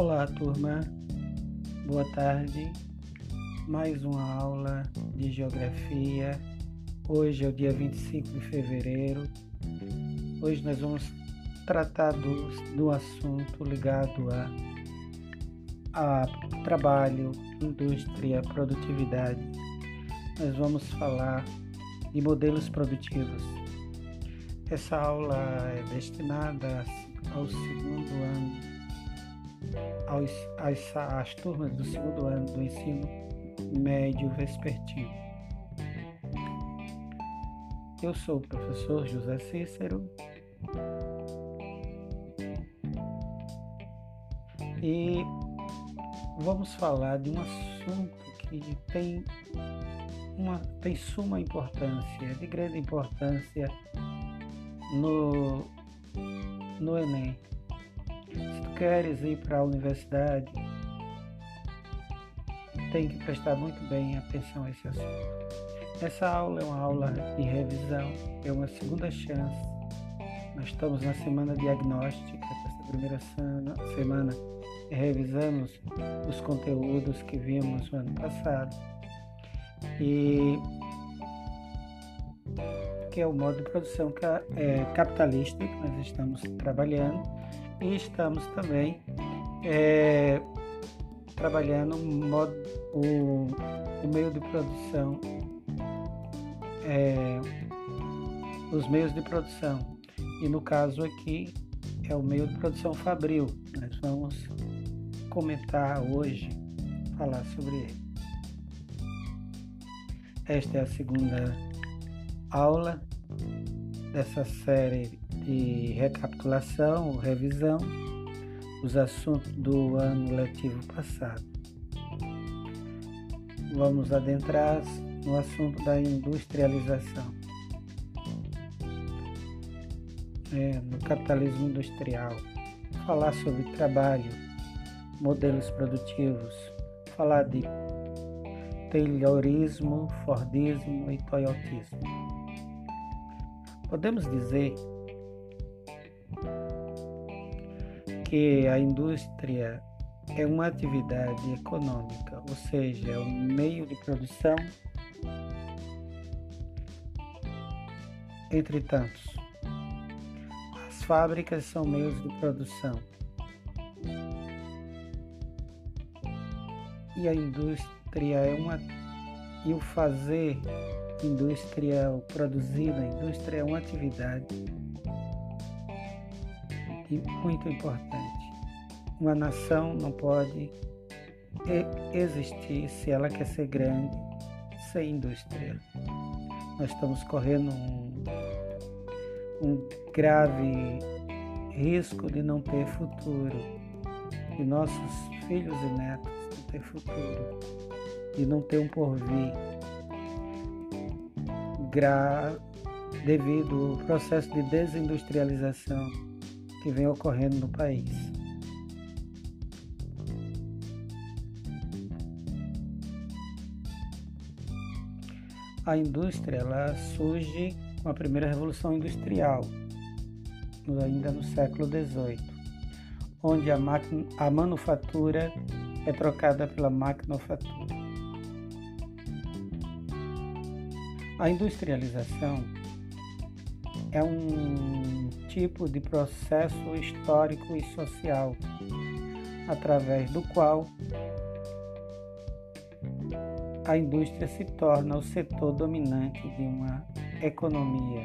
Olá, turma. Boa tarde. Mais uma aula de geografia. Hoje é o dia 25 de fevereiro. Hoje nós vamos tratar do, do assunto ligado a, a trabalho, indústria, produtividade. Nós vamos falar de modelos produtivos. Essa aula é destinada ao segundo ano aos, às, às turmas do segundo ano do ensino médio vespertino. Eu sou o professor José Cícero e vamos falar de um assunto que tem uma tem suma importância, de grande importância no no Enem queres ir para a universidade, tem que prestar muito bem atenção a esse assunto. Essa aula é uma aula de revisão, é uma segunda chance. Nós estamos na semana diagnóstica, essa primeira semana revisamos os conteúdos que vimos no ano passado. E que é o modo de produção é, capitalista que nós estamos trabalhando e estamos também é, trabalhando o, o, meio de produção, é, os meios de produção. E no caso aqui é o meio de produção Fabril. Nós vamos comentar hoje, falar sobre ele. Esta é a segunda aula dessa série de recapitulação, revisão dos assuntos do ano letivo passado. Vamos adentrar no assunto da industrialização. É, no capitalismo industrial, falar sobre trabalho, modelos produtivos, falar de Taylorismo, Fordismo e Toyotismo. Podemos dizer que a indústria é uma atividade econômica, ou seja, é um meio de produção. Entretanto, as fábricas são meios de produção. E a indústria é uma e o fazer indústria, o produzir na indústria é uma atividade muito importante. Uma nação não pode existir se ela quer ser grande sem indústria. Nós estamos correndo um, um grave risco de não ter futuro, de nossos filhos e netos não ter futuro, de não ter um porvir. Gra devido ao processo de desindustrialização que vem ocorrendo no país. A indústria ela surge com a primeira revolução industrial, ainda no século XVIII, onde a, a manufatura é trocada pela maquinofatura. A industrialização é um tipo de processo histórico e social através do qual a indústria se torna o setor dominante de uma economia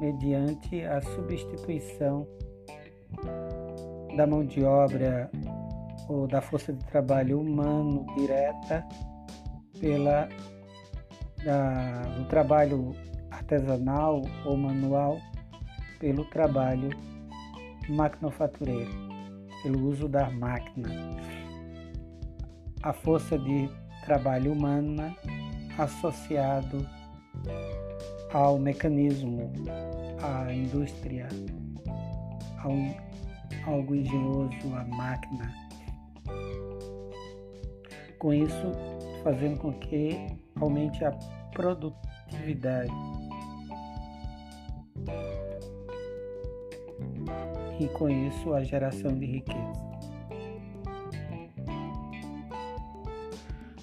mediante a substituição da mão de obra ou da força de trabalho humano direta pela da, do trabalho artesanal ou manual pelo trabalho maquinofatureiro, pelo uso da máquina. A força de trabalho humana associado ao mecanismo, à indústria, a um, algo engenhoso, a máquina. Com isso, fazendo com que aumente a produtividade e com isso a geração de riqueza.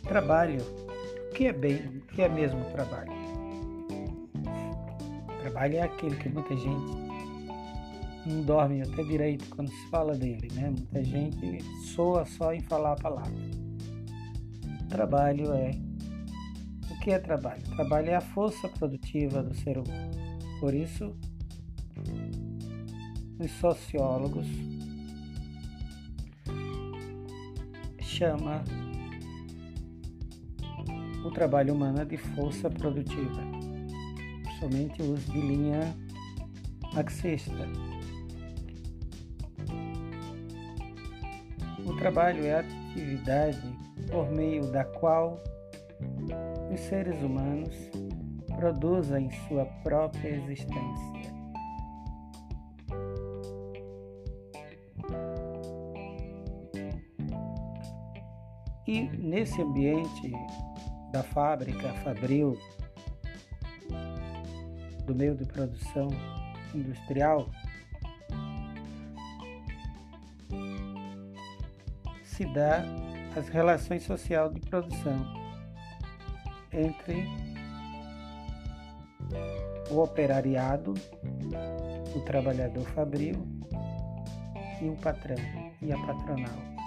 Trabalho. O que é bem? O que é mesmo trabalho? Trabalho é aquele que muita gente não dorme até direito quando se fala dele, né? Muita gente soa só em falar a palavra. Trabalho é. O que é trabalho? Trabalho é a força produtiva do ser humano. Por isso, os sociólogos chama o trabalho humano de força produtiva, somente os de linha marxista. O trabalho é a atividade por meio da qual os seres humanos produzem sua própria existência. E nesse ambiente da fábrica, fabril, do meio de produção industrial, se dá as relações sociais de produção entre o operariado, o trabalhador fabril e o patrão e a patronal.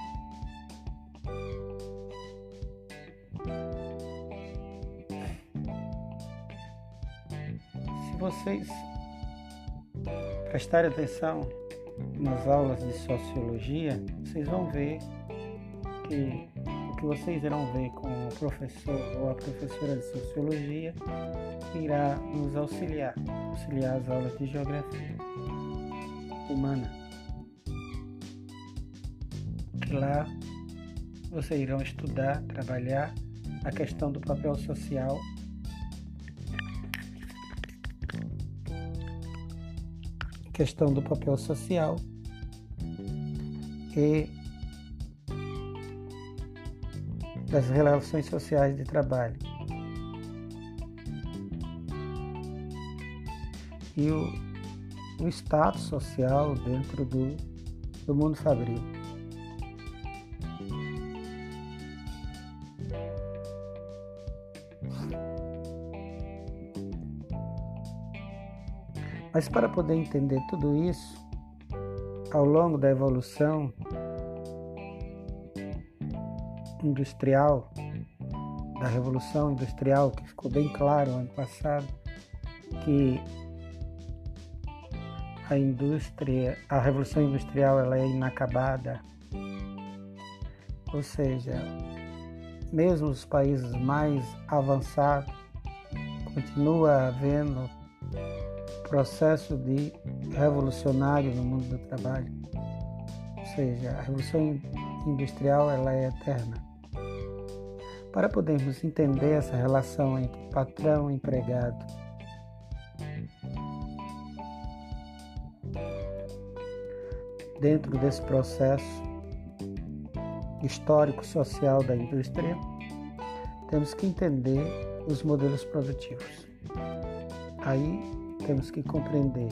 Vocês prestarem atenção nas aulas de sociologia, vocês vão ver que o que vocês irão ver com o professor ou a professora de sociologia irá nos auxiliar, auxiliar as aulas de geografia humana. Lá vocês irão estudar, trabalhar a questão do papel social questão do papel social e das relações sociais de trabalho. E o, o status social dentro do, do mundo fabril. Mas para poder entender tudo isso, ao longo da evolução industrial, da revolução industrial, que ficou bem claro ano passado, que a indústria, a revolução industrial ela é inacabada. Ou seja, mesmo os países mais avançados continua havendo processo de revolucionário no mundo do trabalho. Ou seja, a revolução industrial ela é eterna. Para podermos entender essa relação entre patrão e empregado, dentro desse processo histórico social da indústria, temos que entender os modelos produtivos. Aí temos que compreender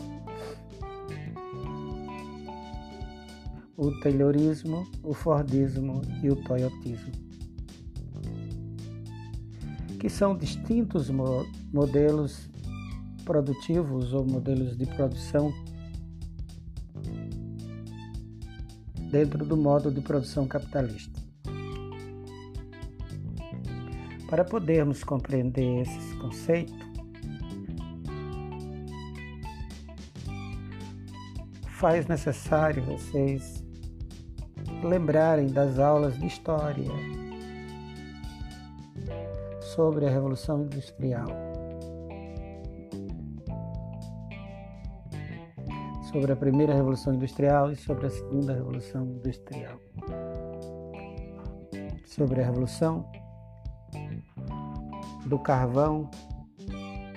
o Taylorismo, o Fordismo e o Toyotismo, que são distintos mo modelos produtivos ou modelos de produção dentro do modo de produção capitalista. Para podermos compreender esses conceitos, faz necessário vocês lembrarem das aulas de história sobre a Revolução Industrial, sobre a primeira Revolução Industrial e sobre a segunda Revolução Industrial, sobre a Revolução do carvão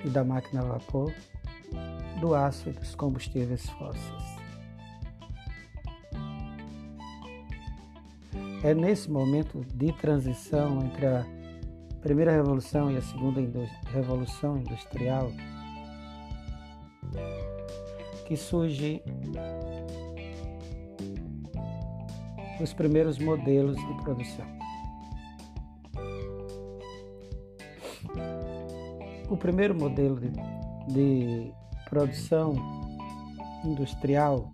e da máquina a vapor, do aço e dos combustíveis fósseis. É nesse momento de transição entre a primeira revolução e a segunda revolução industrial que surge os primeiros modelos de produção. O primeiro modelo de, de produção industrial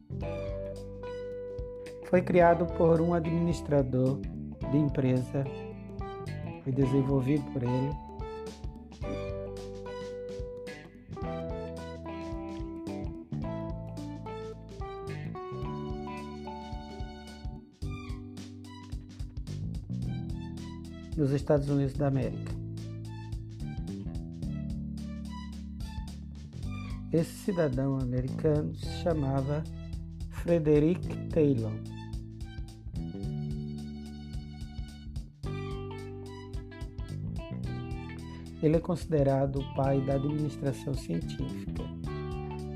foi criado por um administrador de empresa, foi desenvolvido por ele. Nos Estados Unidos da América. Esse cidadão americano se chamava Frederick Taylor. Ele é considerado o pai da administração científica.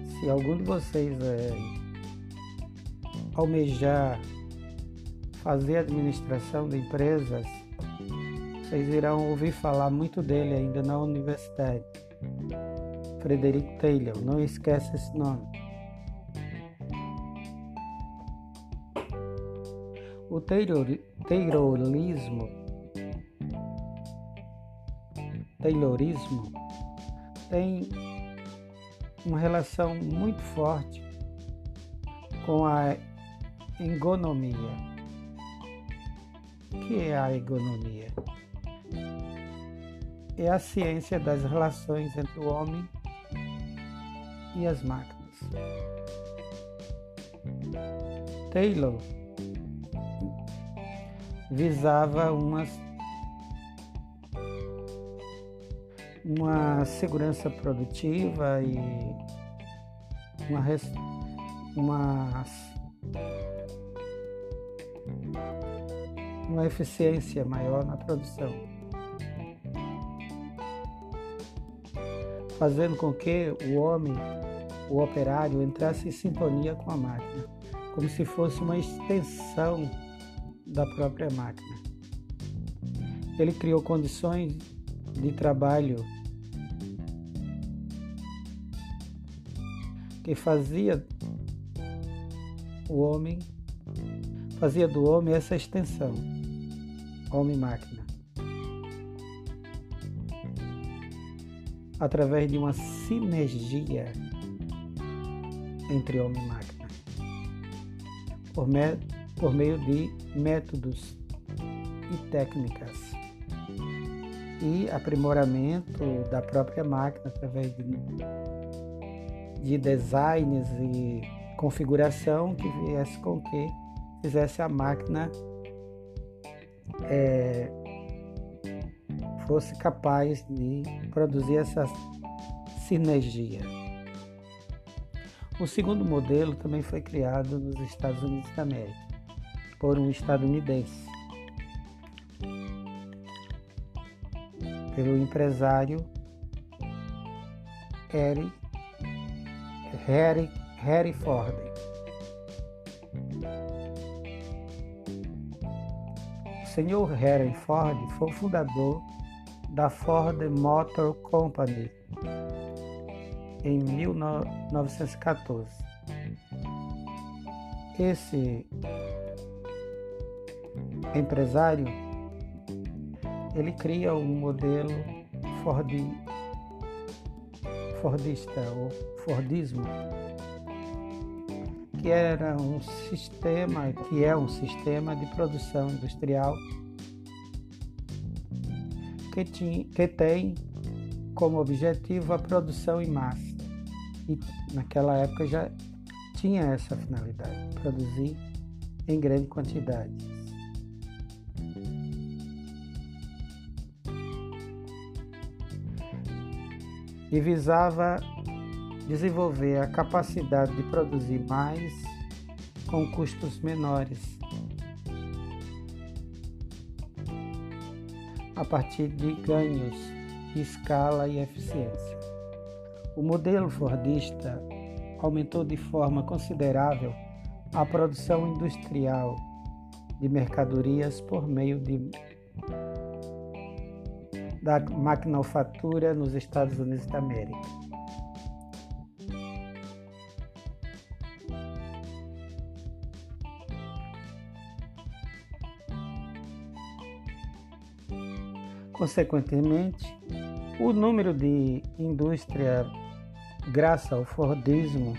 Se algum de vocês é, almejar fazer administração de empresas, vocês irão ouvir falar muito dele ainda na universidade. Frederick Taylor, não esqueça esse nome. O Taylorismo Taylorismo tem uma relação muito forte com a ergonomia. O que é a ergonomia? É a ciência das relações entre o homem e as máquinas. Taylor visava uma, uma segurança produtiva e uma, uma, uma eficiência maior na produção. Fazendo com que o homem o operário entrasse em sintonia com a máquina, como se fosse uma extensão da própria máquina. Ele criou condições de trabalho que fazia o homem fazia do homem essa extensão, homem-máquina. Através de uma sinergia entre homem e máquina, por, me, por meio de métodos e técnicas e aprimoramento da própria máquina através de, de designs e configuração que viesse com que fizesse a máquina é, fosse capaz de produzir essa sinergia. O segundo modelo também foi criado nos Estados Unidos da América por um estadunidense, pelo empresário Harry, Harry, Harry Ford. O senhor Harry Ford foi o fundador da Ford Motor Company em 1914. Esse empresário ele cria um modelo Ford, Fordista ou Fordismo, que era um sistema, que é um sistema de produção industrial que, tinha, que tem como objetivo a produção em massa e naquela época já tinha essa finalidade, produzir em grande quantidade. E visava desenvolver a capacidade de produzir mais com custos menores, a partir de ganhos de escala e eficiência. O modelo Fordista aumentou de forma considerável a produção industrial de mercadorias por meio de, da maquinofatura nos Estados Unidos da América. Consequentemente, O número de indústria, graças ao Fordismo,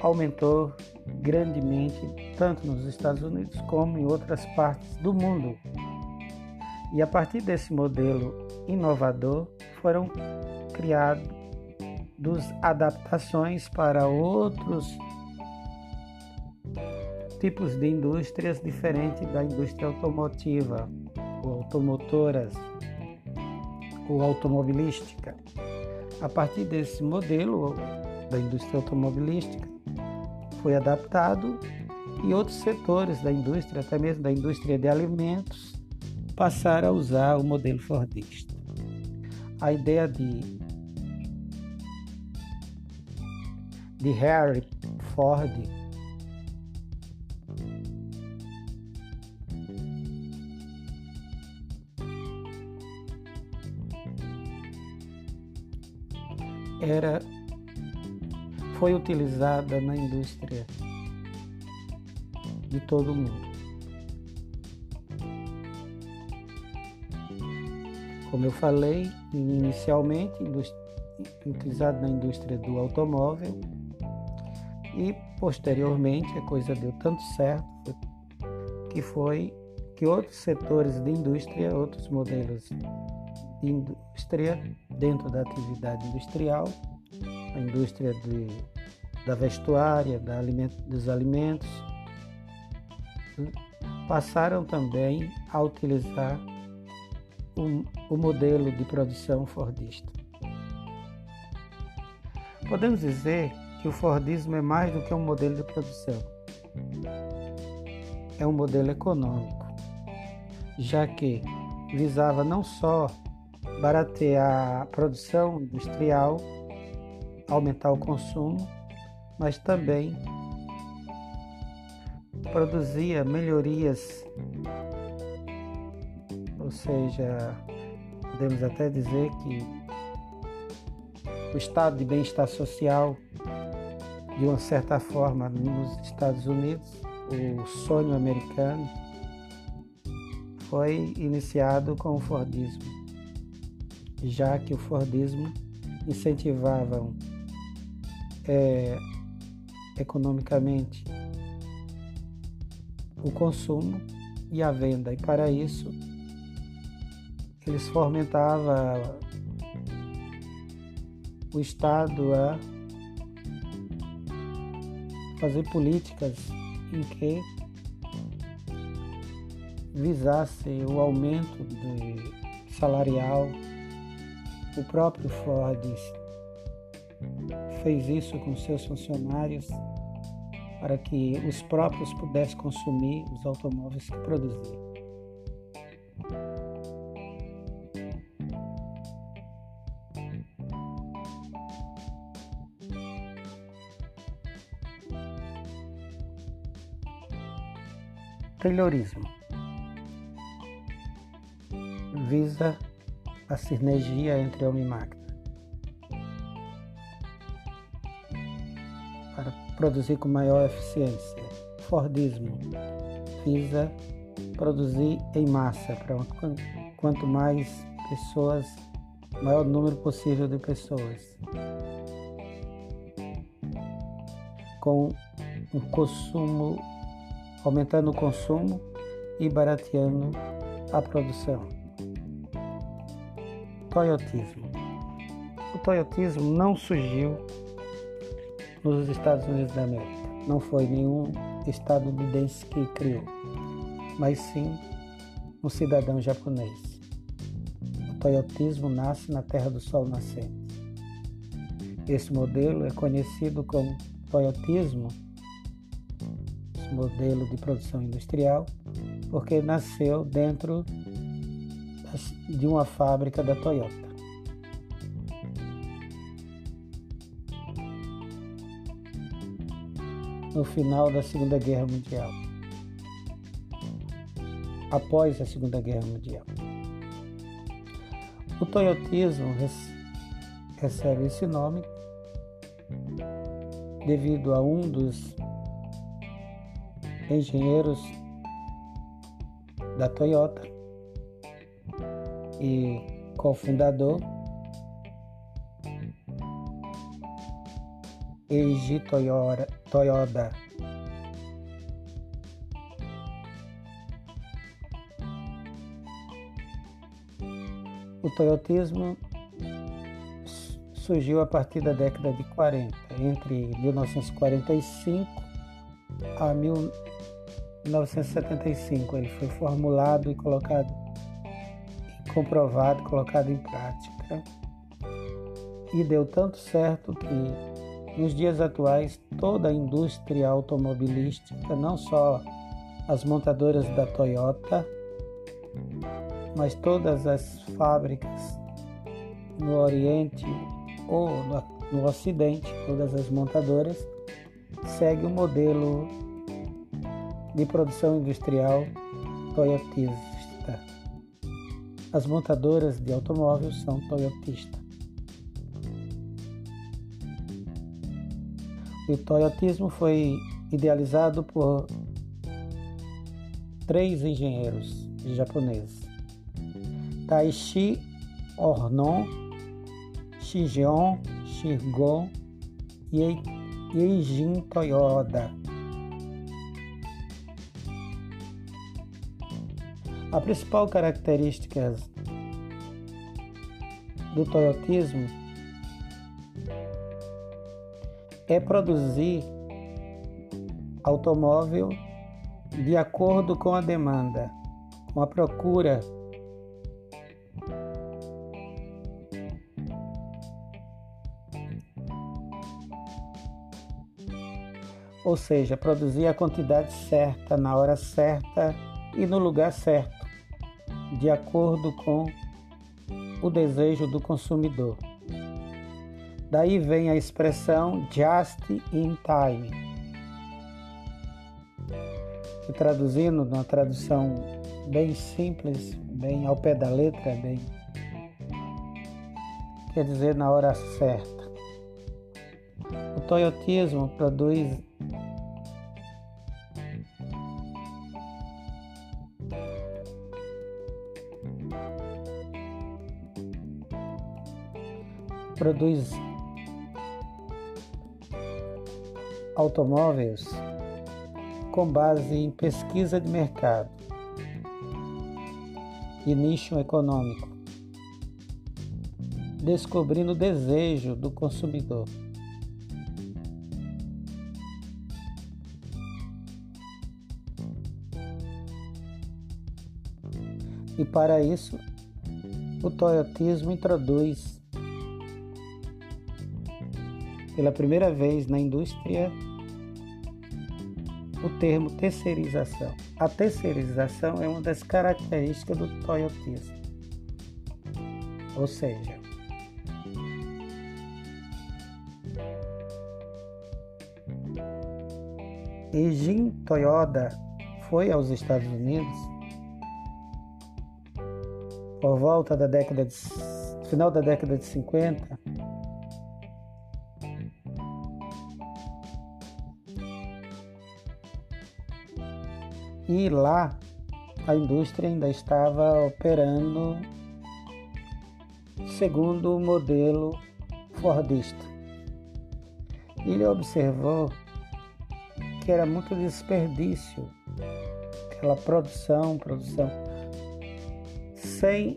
aumentou grandemente, tanto nos Estados Unidos como em outras partes do mundo. E a partir desse modelo inovador foram criados adaptações para outros tipos de indústrias diferentes da indústria automotiva, ou automotoras, ou automobilística. A partir desse modelo da indústria automobilística, foi adaptado e outros setores da indústria, até mesmo da indústria de alimentos, passaram a usar o modelo Fordista. A ideia de, de Harry Ford era foi utilizada na indústria de todo mundo. Como eu falei inicialmente, utilizado na indústria do automóvel. E posteriormente a coisa deu tanto certo que foi que outros setores de indústria, outros modelos de indústria dentro da atividade industrial, a indústria de, da vestuária, da aliment, dos alimentos, passaram também a utilizar o, o modelo de produção fordista. Podemos dizer que o Fordismo é mais do que um modelo de produção. É um modelo econômico, já que visava não só baratear a produção industrial, aumentar o consumo, mas também produzia melhorias, ou seja, podemos até dizer que o estado de bem-estar social, de uma certa forma, nos Estados Unidos, o sonho americano, foi iniciado com o Fordismo, já que o Fordismo incentivava é, economicamente o consumo e a venda, e para isso eles fomentavam o Estado a fazer políticas em que visasse o aumento de salarial. O próprio Ford fez isso com seus funcionários para que os próprios pudessem consumir os automóveis que produziam. Taylorismo visa a sinergia entre homem e máquina. Para produzir com maior eficiência. Fordismo visa produzir em massa, para quanto mais pessoas, maior número possível de pessoas. Com um consumo aumentando o consumo e barateando a produção. Toyotismo. O toyotismo não surgiu nos Estados Unidos da América. Não foi nenhum estadunidense que criou, mas sim um cidadão japonês. O toyotismo nasce na Terra do Sol Nascente. Esse modelo é conhecido como toyotismo modelo de produção industrial, porque nasceu dentro de uma fábrica da Toyota. No final da Segunda Guerra Mundial. Após a Segunda Guerra Mundial. O toyotismo recebe esse nome devido a um dos engenheiros da Toyota, e cofundador, Eiji Toyoda. O toyotismo surgiu a partir da década de 40, entre 1945 a 1975. Ele foi formulado e colocado, comprovado, colocado em prática. E deu tanto certo que, nos dias atuais, toda a indústria automobilística, não só as montadoras da Toyota, mas todas as fábricas no Oriente ou no, Ocidente, todas as montadoras, segue o modelo de produção industrial toyotista. As montadoras de automóveis são toyotistas. O toyotismo foi idealizado por três engenheiros japoneses: Taishi Ornon Shigeon Shigon e Eijin Toyoda. A principal característica do toyotismo é produzir automóvel de acordo com a demanda, com a procura. Ou seja, produzir a quantidade certa, na hora certa e no lugar certo, de acordo com o desejo do consumidor. Daí vem a expressão just in time, que traduzindo, numa tradução bem simples, bem ao pé da letra, bem quer dizer na hora certa. O toyotismo produz produz automóveis com base em pesquisa de mercado e nicho econômico, descobrindo o desejo do consumidor. E para isso, o toyotismo introduz pela primeira vez na indústria o termo terceirização. A terceirização é uma das características do toyotismo. Ou seja, Eijin Toyoda foi aos Estados Unidos por volta da década de final da década de 50 E lá a indústria ainda estava operando segundo o modelo Fordista. Ele observou que era muito desperdício aquela produção, produção sem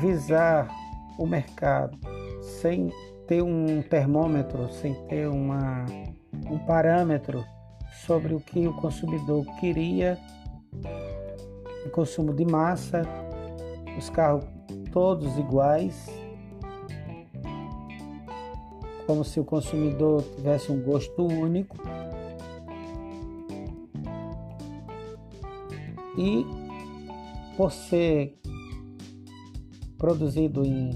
visar o mercado, sem ter um termômetro, sem ter uma, um parâmetro sobre o que o consumidor queria, o consumo de massa, os carros todos iguais, como se o consumidor tivesse um gosto único. E por ser produzido em,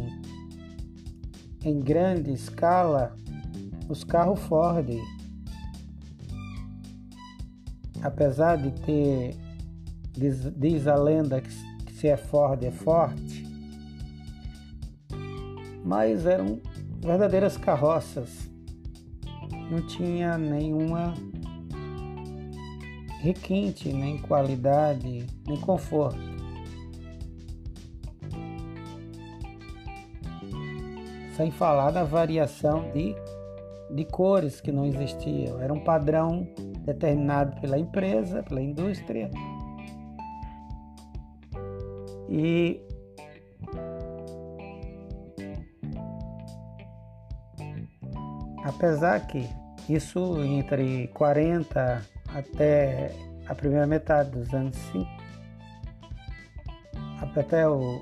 em grande escala, os carros Ford apesar de ter, diz, diz a lenda que, se é Ford é forte, mas eram verdadeiras carroças. Não tinha nenhuma requinte, nem qualidade, nem conforto. Sem falar da variação de, de cores que não existiam. Era um padrão determinado pela empresa, pela indústria. E apesar que isso entre 40 até a primeira metade dos anos 50, até o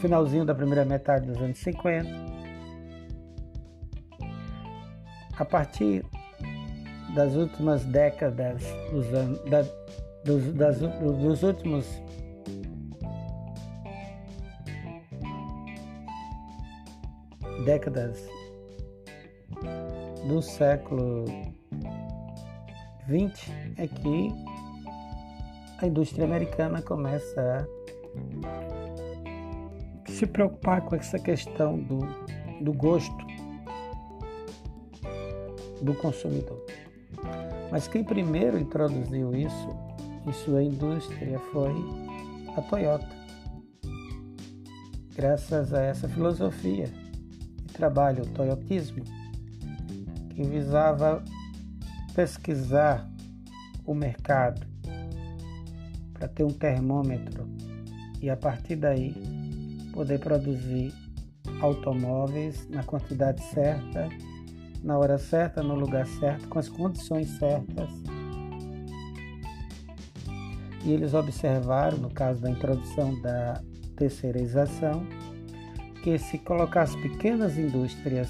finalzinho da primeira metade dos anos 50. A partir das últimas décadas dos, anos, da, dos, das, dos últimos décadas do século XX é que a indústria americana começa a se preocupar com essa questão do, do gosto do consumidor. Mas quem primeiro introduziu isso em sua indústria foi a Toyota. Graças a essa filosofia de trabalho, o toyotismo, que visava pesquisar o mercado para ter um termômetro e a partir daí poder produzir automóveis na quantidade certa, na hora certa, no lugar certo, com as condições certas. E eles observaram, no caso da introdução da terceirização, que se colocasse pequenas indústrias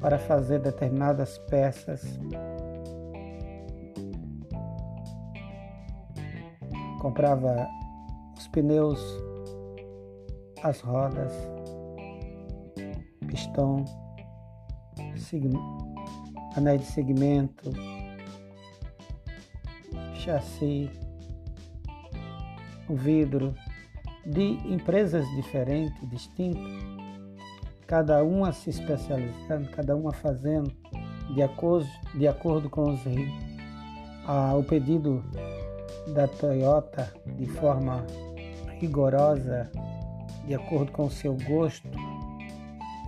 para fazer determinadas peças. Comprava os pneus, as rodas, pistão, anéis de segmento, chassi, o vidro, de empresas diferentes, distintas cada uma se especializando, cada uma fazendo de acordo, de acordo com os, a, o pedido da Toyota de forma rigorosa, de acordo com o seu gosto,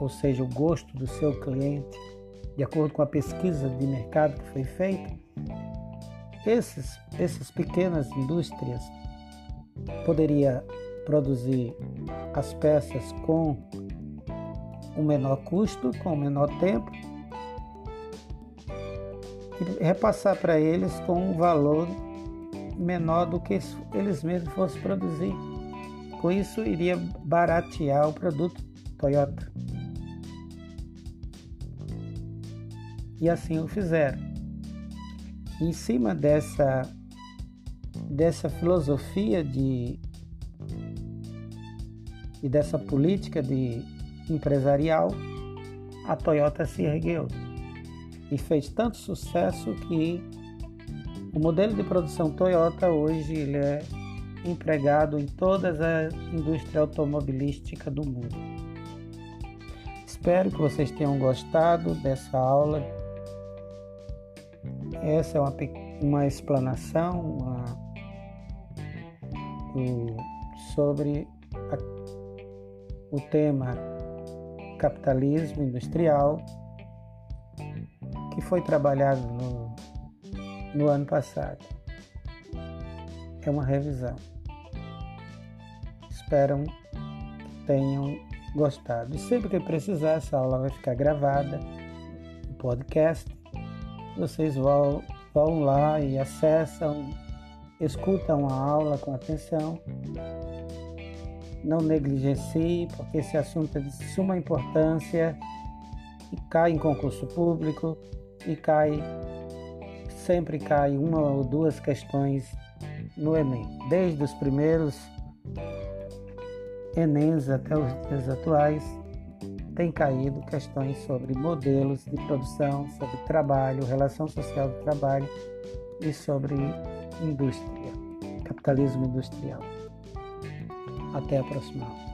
ou seja, o gosto do seu cliente, de acordo com a pesquisa de mercado que foi feita, esses, essas pequenas indústrias poderia produzir as peças com um menor custo, com um menor tempo, e repassar para eles com um valor menor do que eles mesmos fossem produzir. Com isso, iria baratear o produto Toyota. E assim o fizeram. Em cima dessa, dessa filosofia de, e dessa política de empresarial, a Toyota se ergueu e fez tanto sucesso que o modelo de produção Toyota hoje ele é empregado em toda a indústria automobilística do mundo. Espero que vocês tenham gostado dessa aula. Essa é uma, uma explanação uma, o, sobre a, o tema capitalismo industrial, que foi trabalhado no, no ano passado. É uma revisão. Espero que tenham gostado. E sempre que precisar, essa aula vai ficar gravada no podcast. Vocês vão, vão lá e acessam, escutam a aula com atenção. Não negligencie, porque esse assunto é de suma importância e cai em concurso público e cai, sempre cai uma ou duas questões no Enem, desde os primeiros Enems até os dias atuais, tem caído questões sobre modelos de produção, sobre trabalho, relação social do trabalho e sobre indústria, capitalismo industrial. Até a próxima